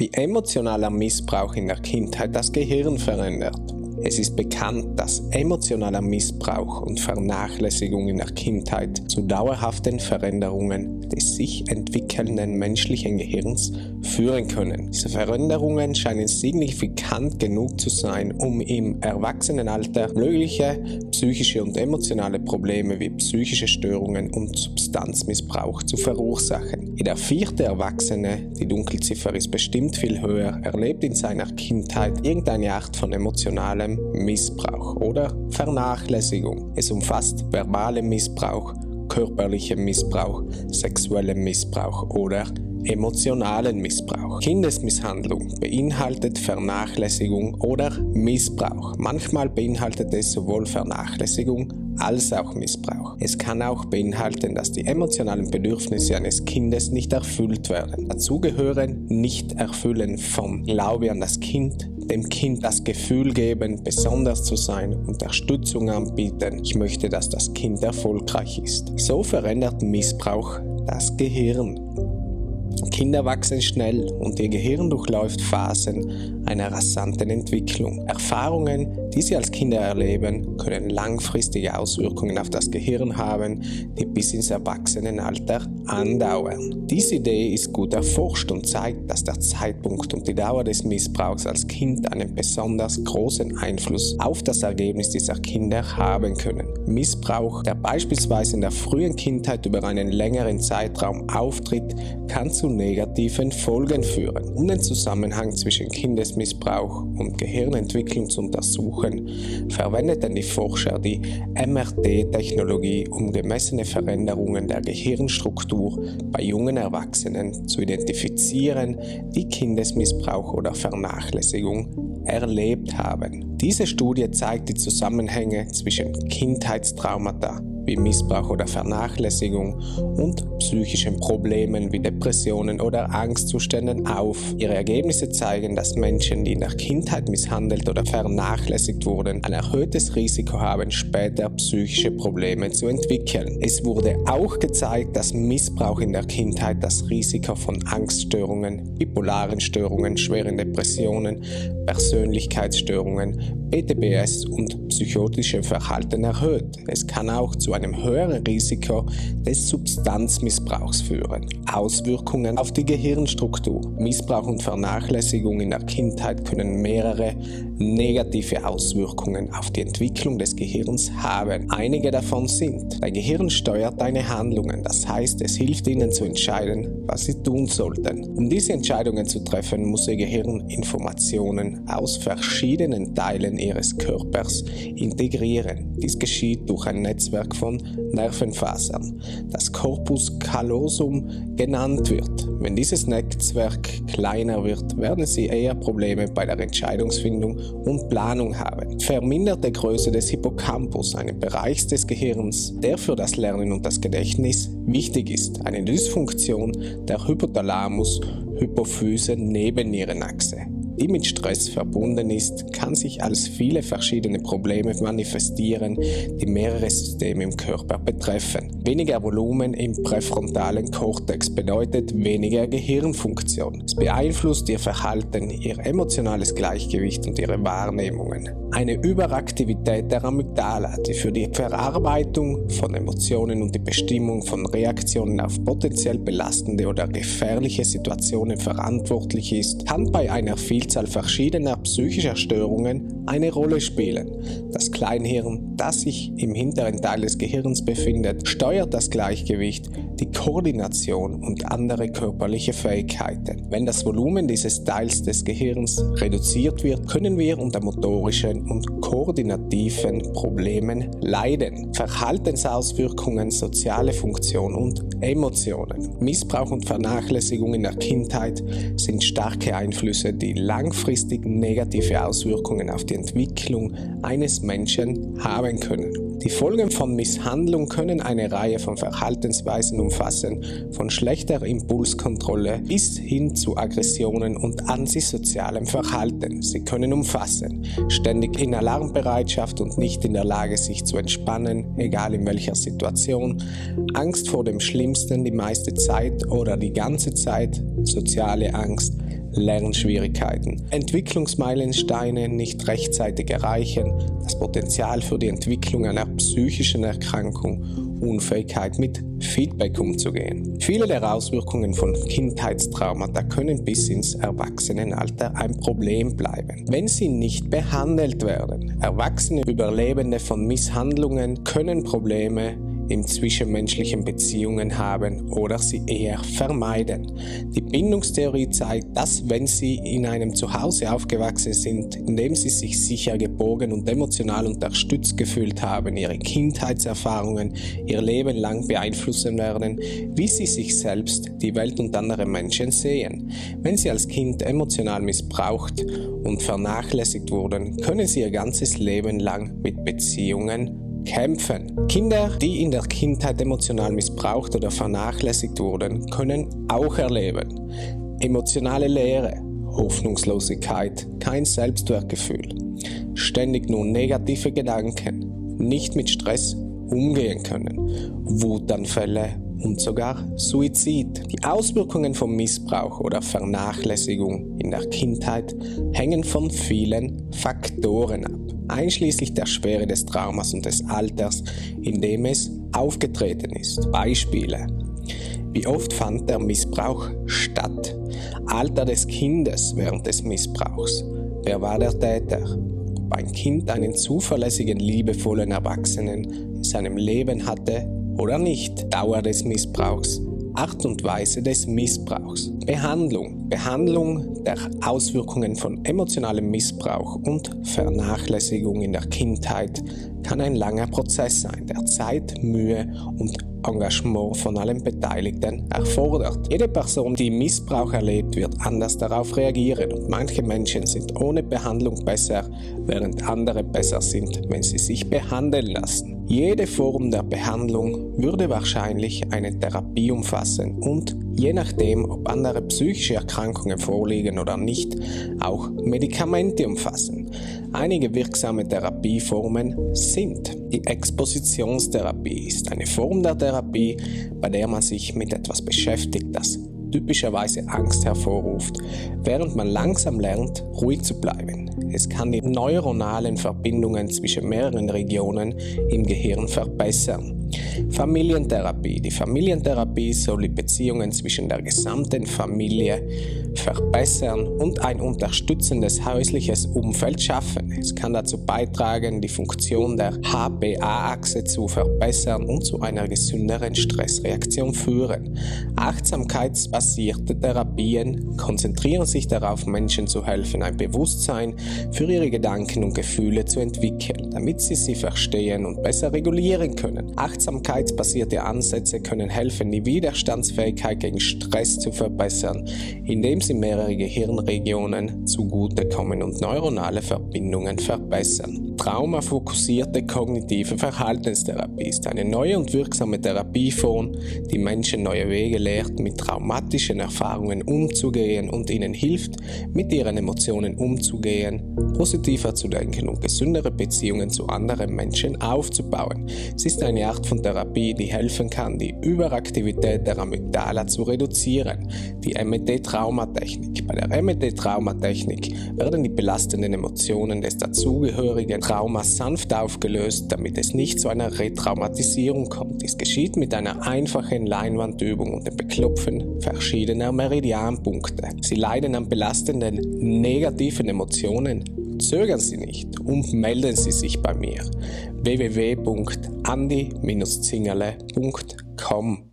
Wie emotionaler Missbrauch in der Kindheit das Gehirn verändert. Es ist bekannt, dass emotionaler Missbrauch und Vernachlässigung in der Kindheit zu dauerhaften Veränderungen des sich entwickelnden menschlichen Gehirns führen können. Diese Veränderungen scheinen signifikant genug zu sein, um im Erwachsenenalter mögliche psychische und emotionale Probleme wie psychische Störungen und Substanzmissbrauch zu verursachen. Jeder vierte Erwachsene, die Dunkelziffer ist bestimmt viel höher, erlebt in seiner Kindheit irgendeine Art von emotionalem Missbrauch oder Vernachlässigung. Es umfasst verbalen Missbrauch, körperlichen Missbrauch, sexuellen Missbrauch oder emotionalen Missbrauch. Kindesmisshandlung beinhaltet Vernachlässigung oder Missbrauch. Manchmal beinhaltet es sowohl Vernachlässigung als auch Missbrauch. Es kann auch beinhalten, dass die emotionalen Bedürfnisse eines Kindes nicht erfüllt werden. Dazu gehören Nicht-Erfüllen vom Glaube an das Kind, dem Kind das Gefühl geben, besonders zu sein, Unterstützung anbieten. Ich möchte, dass das Kind erfolgreich ist. So verändert Missbrauch das Gehirn. Kinder wachsen schnell und ihr Gehirn durchläuft Phasen einer rasanten Entwicklung. Erfahrungen, die sie als Kinder erleben, können langfristige Auswirkungen auf das Gehirn haben, die bis ins Erwachsenenalter andauern. Diese Idee ist gut erforscht und zeigt, dass der Zeitpunkt und die Dauer des Missbrauchs als Kind einen besonders großen Einfluss auf das Ergebnis dieser Kinder haben können. Missbrauch, der beispielsweise in der frühen Kindheit über einen längeren Zeitraum auftritt, kann zu negativen Folgen führen. Um den Zusammenhang zwischen Kindesmissbrauch und Gehirnentwicklung zu untersuchen, verwendeten die Forscher die MRT-Technologie, um gemessene Veränderungen der Gehirnstruktur bei jungen Erwachsenen zu identifizieren, die Kindesmissbrauch oder Vernachlässigung erlebt haben. Diese Studie zeigt die Zusammenhänge zwischen Kindheitstraumata wie Missbrauch oder Vernachlässigung und psychischen Problemen wie Depressionen oder Angstzuständen auf. Ihre Ergebnisse zeigen, dass Menschen, die in der Kindheit misshandelt oder vernachlässigt wurden, ein erhöhtes Risiko haben, später psychische Probleme zu entwickeln. Es wurde auch gezeigt, dass Missbrauch in der Kindheit das Risiko von Angststörungen, bipolaren Störungen, schweren Depressionen, Persönlichkeitsstörungen, BTBS und psychotischem Verhalten erhöht. Es kann auch zu einem höheren Risiko des Substanzmissbrauchs führen. Auswirkungen auf die Gehirnstruktur. Missbrauch und Vernachlässigung in der Kindheit können mehrere negative Auswirkungen auf die Entwicklung des Gehirns haben. Einige davon sind, dein Gehirn steuert deine Handlungen, das heißt, es hilft ihnen zu entscheiden, was sie tun sollten. Um diese Entscheidungen zu treffen, muss ihr Gehirn Informationen aus verschiedenen Teilen ihres Körpers integrieren. Dies geschieht durch ein Netzwerk von Nervenfasern, das Corpus callosum genannt wird. Wenn dieses Netzwerk kleiner wird, werden Sie eher Probleme bei der Entscheidungsfindung und Planung haben. Verminderte Größe des Hippocampus, eines Bereichs des Gehirns, der für das Lernen und das Gedächtnis wichtig ist. Eine Dysfunktion der Hypothalamus-Hypophyse-Nebennierenachse die mit Stress verbunden ist, kann sich als viele verschiedene Probleme manifestieren, die mehrere Systeme im Körper betreffen. Weniger Volumen im präfrontalen Kortex bedeutet weniger Gehirnfunktion. Es beeinflusst ihr Verhalten, ihr emotionales Gleichgewicht und ihre Wahrnehmungen. Eine Überaktivität der Amygdala, die für die Verarbeitung von Emotionen und die Bestimmung von Reaktionen auf potenziell belastende oder gefährliche Situationen verantwortlich ist, kann bei einer Vielzahl verschiedener psychischer Störungen eine Rolle spielen. Das Kleinhirn, das sich im hinteren Teil des Gehirns befindet, steuert das Gleichgewicht, die Koordination und andere körperliche Fähigkeiten. Wenn das Volumen dieses Teils des Gehirns reduziert wird, können wir unter motorischen und koordinativen Problemen leiden. Verhaltensauswirkungen, soziale Funktion und Emotionen. Missbrauch und Vernachlässigung in der Kindheit sind starke Einflüsse, die langfristig negative Auswirkungen auf die Entwicklung eines Menschen haben können. Die Folgen von Misshandlung können eine Reihe von Verhaltensweisen umfassen, von schlechter Impulskontrolle bis hin zu Aggressionen und antisozialem Verhalten. Sie können umfassen ständig in Alarmbereitschaft und nicht in der Lage, sich zu entspannen, egal in welcher Situation, Angst vor dem Schlimmsten die meiste Zeit oder die ganze Zeit, soziale Angst, Lernschwierigkeiten, Entwicklungsmeilensteine nicht rechtzeitig erreichen, das Potenzial für die Entwicklung einer psychischen Erkrankung, Unfähigkeit mit Feedback umzugehen. Viele der Auswirkungen von Kindheitstraumata können bis ins Erwachsenenalter ein Problem bleiben, wenn sie nicht behandelt werden. Erwachsene Überlebende von Misshandlungen können Probleme in zwischenmenschlichen Beziehungen haben oder sie eher vermeiden. Die Bindungstheorie zeigt, dass wenn sie in einem Zuhause aufgewachsen sind, in dem sie sich sicher geborgen und emotional unterstützt gefühlt haben, ihre Kindheitserfahrungen ihr Leben lang beeinflussen werden, wie sie sich selbst, die Welt und andere Menschen sehen. Wenn sie als Kind emotional missbraucht und vernachlässigt wurden, können sie ihr ganzes Leben lang mit Beziehungen kämpfen. Kinder, die in der Kindheit emotional missbraucht oder vernachlässigt wurden, können auch erleben. Emotionale Leere, Hoffnungslosigkeit, kein Selbstwertgefühl, ständig nur negative Gedanken, nicht mit Stress umgehen können, Wutanfälle und sogar Suizid. Die Auswirkungen von Missbrauch oder Vernachlässigung in der Kindheit hängen von vielen Faktoren ab einschließlich der Schwere des Traumas und des Alters, in dem es aufgetreten ist. Beispiele. Wie oft fand der Missbrauch statt? Alter des Kindes während des Missbrauchs. Wer war der Täter? Ob ein Kind einen zuverlässigen, liebevollen Erwachsenen in seinem Leben hatte oder nicht. Dauer des Missbrauchs. Art und Weise des Missbrauchs. Behandlung. Behandlung der Auswirkungen von emotionalem Missbrauch und Vernachlässigung in der Kindheit kann ein langer Prozess sein, der Zeit, Mühe und Engagement von allen Beteiligten erfordert. Jede Person, die Missbrauch erlebt, wird anders darauf reagieren und manche Menschen sind ohne Behandlung besser, während andere besser sind, wenn sie sich behandeln lassen. Jede Form der Behandlung würde wahrscheinlich eine Therapie umfassen und je nachdem, ob andere psychische Erkrankungen vorliegen oder nicht, auch Medikamente umfassen. Einige wirksame Therapieformen sind die Expositionstherapie ist eine Form der Therapie, bei der man sich mit etwas beschäftigt, das typischerweise Angst hervorruft, während man langsam lernt, ruhig zu bleiben. Es kann die neuronalen Verbindungen zwischen mehreren Regionen im Gehirn verbessern. Familientherapie. Die Familientherapie soll die Beziehungen zwischen der gesamten Familie verbessern und ein unterstützendes häusliches Umfeld schaffen. Es kann dazu beitragen, die Funktion der HPA-Achse zu verbessern und zu einer gesünderen Stressreaktion führen. Achtsamkeitsbasierte Therapien konzentrieren sich darauf, Menschen zu helfen, ein Bewusstsein für ihre Gedanken und Gefühle zu entwickeln, damit sie sie verstehen und besser regulieren können. Achtsamkeitsbasierte Ansätze können helfen, die Widerstandsfähigkeit gegen Stress zu verbessern, indem sie mehrere Gehirnregionen zugutekommen und neuronale Verbindungen verbessern. Traumafokussierte kognitive Verhaltenstherapie ist eine neue und wirksame Therapieform, die Menschen neue Wege lehrt, mit traumatischen Erfahrungen umzugehen und ihnen hilft, mit ihren Emotionen umzugehen, positiver zu denken und gesündere Beziehungen zu anderen Menschen aufzubauen. Es ist eine Art von Therapie, die helfen kann, die Überaktivität der Amygdala zu reduzieren. Die MET-Traumatechnik. Bei der MET-Traumatechnik werden die belastenden Emotionen des dazugehörigen Traumas sanft aufgelöst, damit es nicht zu einer Retraumatisierung kommt. Dies geschieht mit einer einfachen Leinwandübung und dem Beklopfen verschiedener Meridianpunkte. Sie leiden an belastenden negativen Emotionen Zögern Sie nicht und melden Sie sich bei mir. www.andi-zingerle.com